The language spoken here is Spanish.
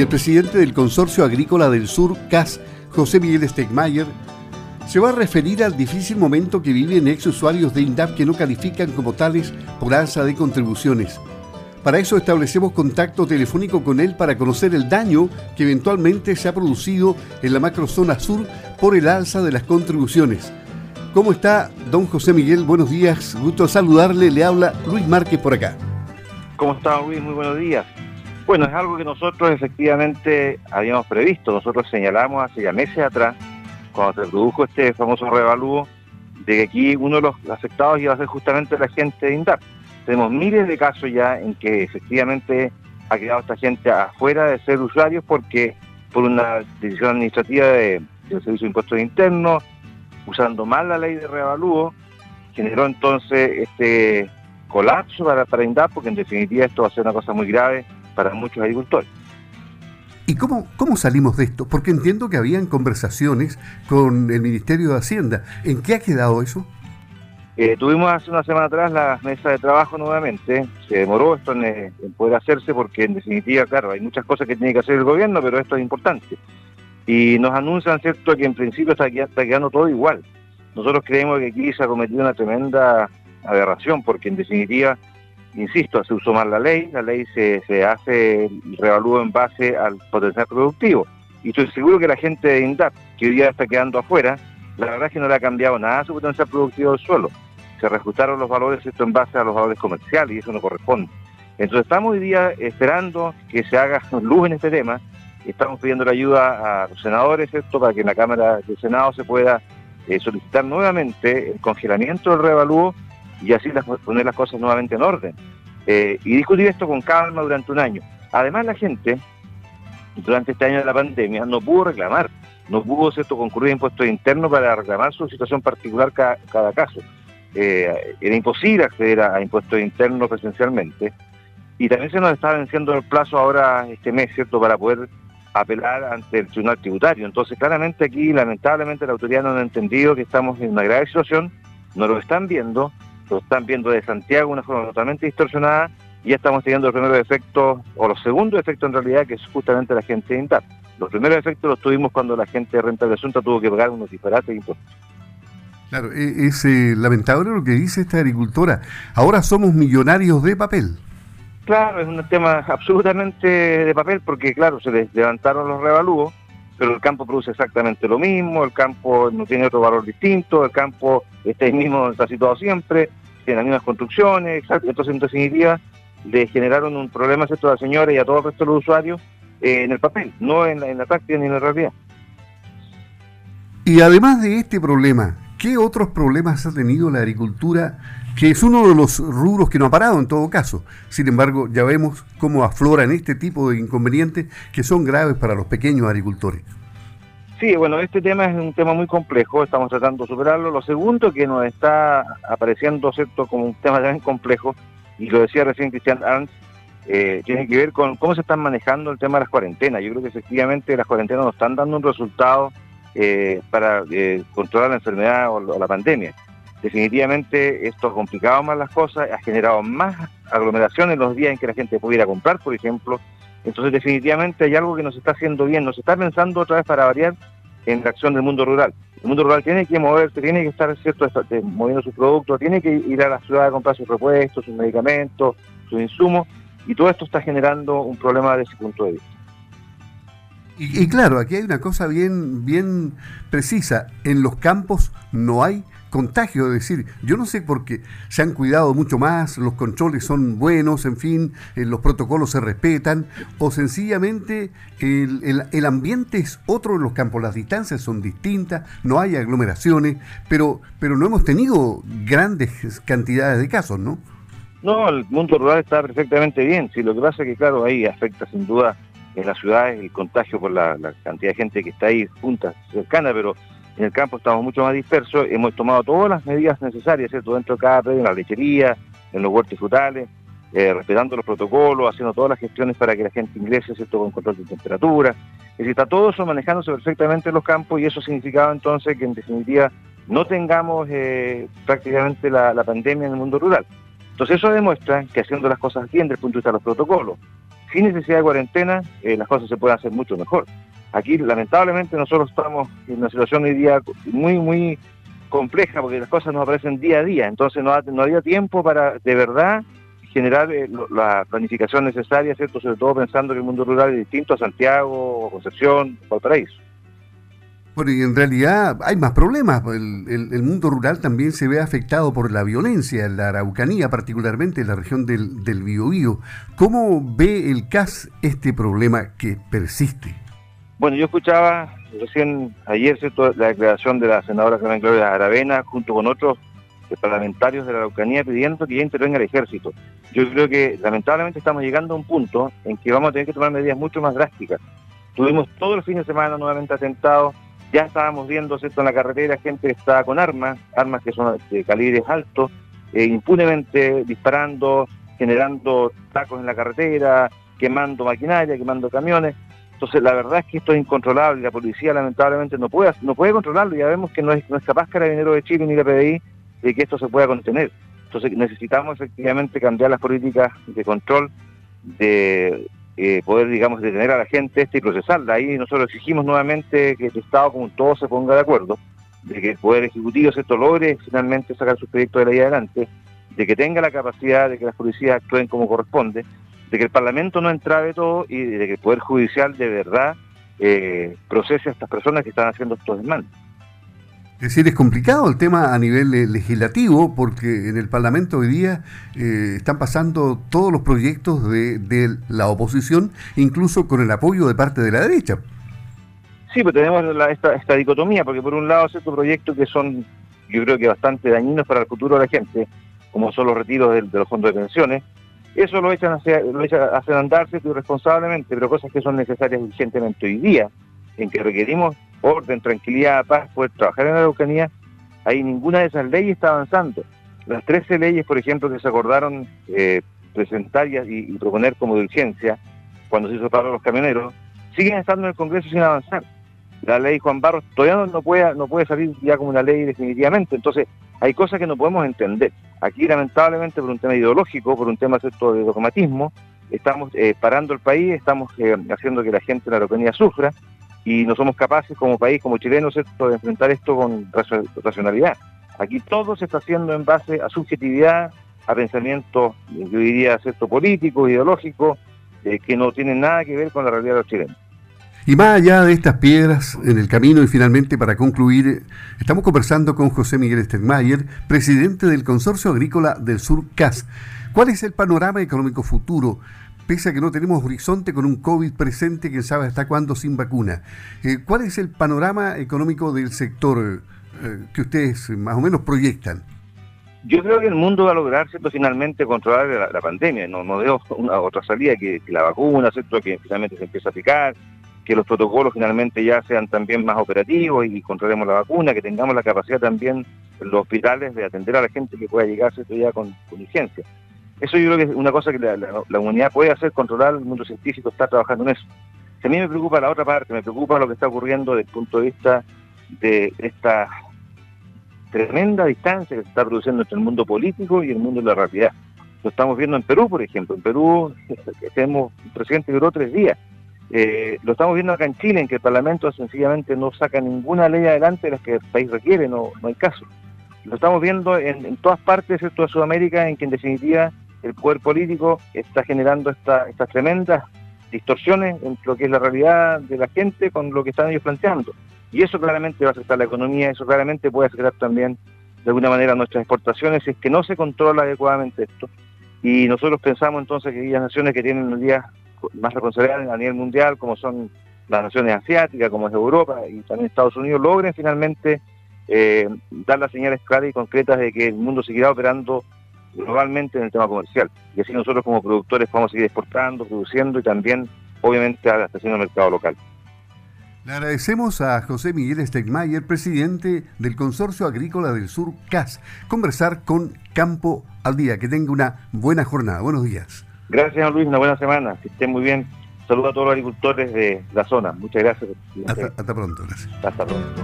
y el presidente del Consorcio Agrícola del Sur, CAS, José Miguel Stegmayer, se va a referir al difícil momento que viven ex usuarios de INDAP que no califican como tales por alza de contribuciones. Para eso establecemos contacto telefónico con él para conocer el daño que eventualmente se ha producido en la macrozona sur por el alza de las contribuciones. ¿Cómo está, don José Miguel? Buenos días, gusto saludarle. Le habla Luis Márquez por acá. ¿Cómo está, Luis? Muy buenos días. Bueno, es algo que nosotros efectivamente habíamos previsto. Nosotros señalamos hace ya meses atrás, cuando se produjo este famoso revalúo, de que aquí uno de los afectados iba a ser justamente la gente de INDAP. Tenemos miles de casos ya en que efectivamente ha quedado esta gente afuera de ser usuarios porque por una decisión administrativa de, del Servicio de Impuestos Internos, usando mal la ley de revalúo, generó entonces este colapso para, para INDAP, porque en definitiva esto va a ser una cosa muy grave para muchos agricultores. ¿Y cómo, cómo salimos de esto? Porque entiendo que habían conversaciones con el Ministerio de Hacienda. ¿En qué ha quedado eso? Eh, tuvimos hace una semana atrás la mesa de trabajo nuevamente. Se demoró esto en, poder hacerse porque en definitiva, claro, hay muchas cosas que tiene que hacer el gobierno, pero esto es importante. Y nos anuncian, ¿cierto?, que en principio está, está quedando todo igual. Nosotros creemos que aquí se ha cometido una tremenda aberración porque en definitiva insisto, se usó mal la ley, la ley se, se hace el revalúo en base al potencial productivo. Y estoy seguro que la gente de INDAP, que hoy día está quedando afuera, la verdad es que no le ha cambiado nada su potencial productivo del suelo. Se reajustaron los valores esto en base a los valores comerciales y eso no corresponde. Entonces estamos hoy día esperando que se haga luz en este tema. Estamos pidiendo la ayuda a los senadores esto para que en la Cámara del Senado se pueda eh, solicitar nuevamente el congelamiento del revalúo y así poner las cosas nuevamente en orden. Eh, y discutir esto con calma durante un año. Además, la gente, durante este año de la pandemia, no pudo reclamar, no pudo ¿cierto? concurrir a impuestos internos para reclamar su situación particular cada, caso. Eh, era imposible acceder a, impuestos internos presencialmente. Y también se nos está venciendo el plazo ahora este mes, ¿cierto?, para poder apelar ante el Tribunal Tributario. Entonces, claramente aquí, lamentablemente, la autoridad no ha entendido que estamos en una grave situación, no lo están viendo, lo están viendo de Santiago de una forma totalmente distorsionada y ya estamos teniendo los primeros efectos, o los segundos efectos en realidad, que es justamente la gente de INTAP. Los primeros efectos los tuvimos cuando la gente de renta de asunto tuvo que pagar unos disparates impuestos. Claro, e-, es eh, lamentable lo que dice esta agricultora. Ahora somos millonarios de papel. Claro, es un tema absolutamente de papel porque, claro, se les levantaron los revalúos, pero el campo produce exactamente lo mismo, el campo no tiene otro valor distinto, el campo está ahí mismo, está situado siempre, en las mismas construcciones, entonces en definitiva le generaron un problema a la señora y a todo el resto de los usuarios eh, en el papel, no en la, en la práctica ni en la realidad. Y además de este problema, ¿qué otros problemas ha tenido la agricultura? Que es uno de los rubros que no ha parado en todo caso. Sin embargo, ya vemos cómo afloran este tipo de inconvenientes que son graves para los pequeños agricultores. Sí, bueno, este tema es un tema muy complejo, estamos tratando de superarlo. Lo segundo que nos está apareciendo, ¿cierto?, como un tema también complejo, y lo decía recién Cristian Arns, eh, tiene que ver con cómo se están manejando el tema de las cuarentenas. Yo creo que efectivamente las cuarentenas nos están dando un resultado eh, para eh, controlar la enfermedad o, la pandemia. Definitivamente esto ha complicado más las cosas, ha generado más aglomeración en los días en que la gente pudiera comprar, por ejemplo, entonces, definitivamente hay algo que nos está haciendo bien, nos está pensando otra vez para variar en la acción del mundo rural. El mundo rural tiene que moverse, tiene que estar cierto moviendo sus productos, tiene que ir a la ciudad a comprar sus repuestos, sus medicamentos, sus insumos, y todo esto está generando un problema desde ese punto de vista. Y, y, claro, aquí hay una cosa bien, bien precisa. En los campos no hay contagio, es decir, yo no sé por qué se han cuidado mucho más, los controles son buenos, en fin, eh, los protocolos se respetan, o sencillamente el, el, ambiente es otro en los campos, las distancias son distintas, no hay aglomeraciones, pero, pero no hemos tenido grandes cantidades de casos, ¿no? No, el mundo rural está perfectamente bien, sí, lo que pasa es que, claro, ahí afecta sin duda en las ciudades el contagio por la, la cantidad de gente que está ahí junta, cercana, pero en el campo estamos mucho más dispersos, hemos tomado todas las medidas necesarias, ¿cierto? Dentro de cada predio, en la lechería, en los huertos frutales, eh, respetando los protocolos, haciendo todas las gestiones para que la gente ingrese, ¿cierto? Con control de temperatura. Es decir, está todo eso manejándose perfectamente en los campos y eso significaba entonces que en definitiva no tengamos eh, prácticamente la, pandemia en el mundo rural. Entonces eso demuestra que haciendo las cosas bien desde el punto de vista de los protocolos, sin necesidad de cuarentena, eh, las cosas se pueden hacer mucho mejor. Aquí, lamentablemente, nosotros estamos en una situación hoy día muy, muy compleja porque las cosas nos aparecen día a día, entonces no, no había tiempo para de verdad generar eh, la planificación necesaria, ¿cierto? Sobre todo pensando que el mundo rural es distinto a Santiago, Concepción, Valparaíso. Bueno, y en realidad hay más problemas. El, mundo rural también se ve afectado por la violencia, en la Araucanía, particularmente en la región del, del Biobío. ¿Cómo ve el CAS este problema que persiste? Bueno, yo escuchaba recién ayer la declaración de la senadora Carmen Gloria Aravena junto con otros parlamentarios de la Araucanía pidiendo que ya intervenga el ejército. Yo creo que lamentablemente estamos llegando a un punto en que vamos a tener que tomar medidas mucho más drásticas. Tuvimos todos los fines de semana nuevamente atentados, ya estábamos viendo ¿cierto? en la carretera gente que está con armas, armas que son de calibres altos, eh, impunemente disparando, generando tacos en la carretera, quemando maquinaria, quemando camiones. Entonces, la verdad es que esto es incontrolable. La policía, lamentablemente, no puede, no puede controlarlo. Ya vemos que no es, no es capaz Carabinero de Chile ni la PDI de que esto se pueda contener. Entonces, necesitamos efectivamente cambiar las políticas de control, de eh, poder, digamos, detener a la gente este y procesarla. Ahí nosotros exigimos nuevamente que el Estado como todo se ponga de acuerdo, de que el Poder Ejecutivo ¿cierto? logre finalmente sacar sus proyectos de ley adelante, de que tenga la capacidad de que las policías actúen como corresponde, de que el Parlamento no entrave todo y de que el Poder Judicial de verdad eh, procese a estas personas que están haciendo estos demandas. Es decir, es complicado el tema a nivel eh, legislativo porque en el Parlamento hoy día eh, están pasando todos los proyectos de, la oposición, incluso con el apoyo de parte de la derecha. Sí, pues tenemos esta, dicotomía, porque por un lado ciertos proyectos que son, yo creo que bastante dañinos para el futuro de la gente, como son los retiros de, los fondos de pensiones, eso lo echan hacia, lo echan, hacen andar irresponsablemente, pero cosas que son necesarias urgentemente hoy día en que requerimos orden, tranquilidad, paz, poder trabajar en la Araucanía, ahí ninguna de esas leyes está avanzando. Las 13 leyes, por ejemplo, que se acordaron eh, presentar y, proponer como de urgencia cuando se hizo paro los camioneros, siguen estando en el Congreso sin avanzar. La ley Juan Barros todavía no, puede, no puede salir ya como una ley definitivamente. Entonces, hay cosas que no podemos entender. Aquí, lamentablemente, por un tema ideológico, por un tema de dogmatismo, estamos eh, parando el país, estamos eh, haciendo que la gente en la Araucanía sufra y no somos capaces como país, como chilenos, de enfrentar esto con racionalidad. Aquí todo se está haciendo en base a subjetividad, a pensamientos, yo diría, ¿cierto? políticos, ideológicos, eh, que no tienen nada que ver con la realidad de los chilenos. Y más allá de estas piedras en el camino y finalmente para concluir, estamos conversando con José Miguel Stegmayer, presidente del Consorcio Agrícola del Sur CAS. ¿Cuál es el panorama económico futuro? pese a que no tenemos horizonte con un COVID presente, quién sabe hasta cuándo sin vacuna. Eh, ¿Cuál es el panorama económico del sector eh, que ustedes más o menos proyectan? Yo creo que el mundo va a lograr finalmente controlar la, pandemia. No, no veo una otra salida que, la vacuna, ¿cierto? que finalmente se empiece a aplicar, que los protocolos finalmente ya sean también más operativos y controlemos la vacuna, que tengamos la capacidad también en los hospitales de atender a la gente que pueda llegar ¿cierto? ya con, con licencia. Eso yo creo que es una cosa que la, la, humanidad puede hacer, controlar, el mundo científico está trabajando en eso. a mí me preocupa la otra parte, me preocupa lo que está ocurriendo desde el punto de vista de esta tremenda distancia que se está produciendo entre el mundo político y el mundo de la realidad. Lo estamos viendo en Perú, por ejemplo. En Perú tenemos un presidente que duró tres días. Eh, lo estamos viendo acá en Chile, en que el Parlamento sencillamente no saca ninguna ley adelante de las que el país requiere, no, hay caso. Lo estamos viendo en, todas partes de Sudamérica, en que en definitiva el poder político está generando estas tremendas distorsiones entre lo que es la realidad de la gente con lo que están ellos planteando. Y eso claramente va a afectar la economía, eso claramente puede afectar también de alguna manera nuestras exportaciones si es que no se controla adecuadamente esto. Y nosotros pensamos entonces que aquellas naciones que tienen un día más responsabilidad a nivel mundial, como son las naciones asiáticas, como es Europa y también Estados Unidos, logren finalmente eh, dar las señales claras y concretas de que el mundo seguirá operando globalmente en el tema comercial. Y así nosotros como productores podemos seguir exportando, produciendo y también, obviamente, abasteciendo el mercado local. Le agradecemos a José Miguel Stegmayer, presidente del Consorcio Agrícola del Sur, CAS, conversar con Campo al Día. Que tenga una buena jornada. Buenos días. Gracias, Luis. Una buena semana. Que estén muy bien. Saludos a todos los agricultores de la zona. Muchas gracias. Hasta, hasta pronto. Gracias. Hasta pronto.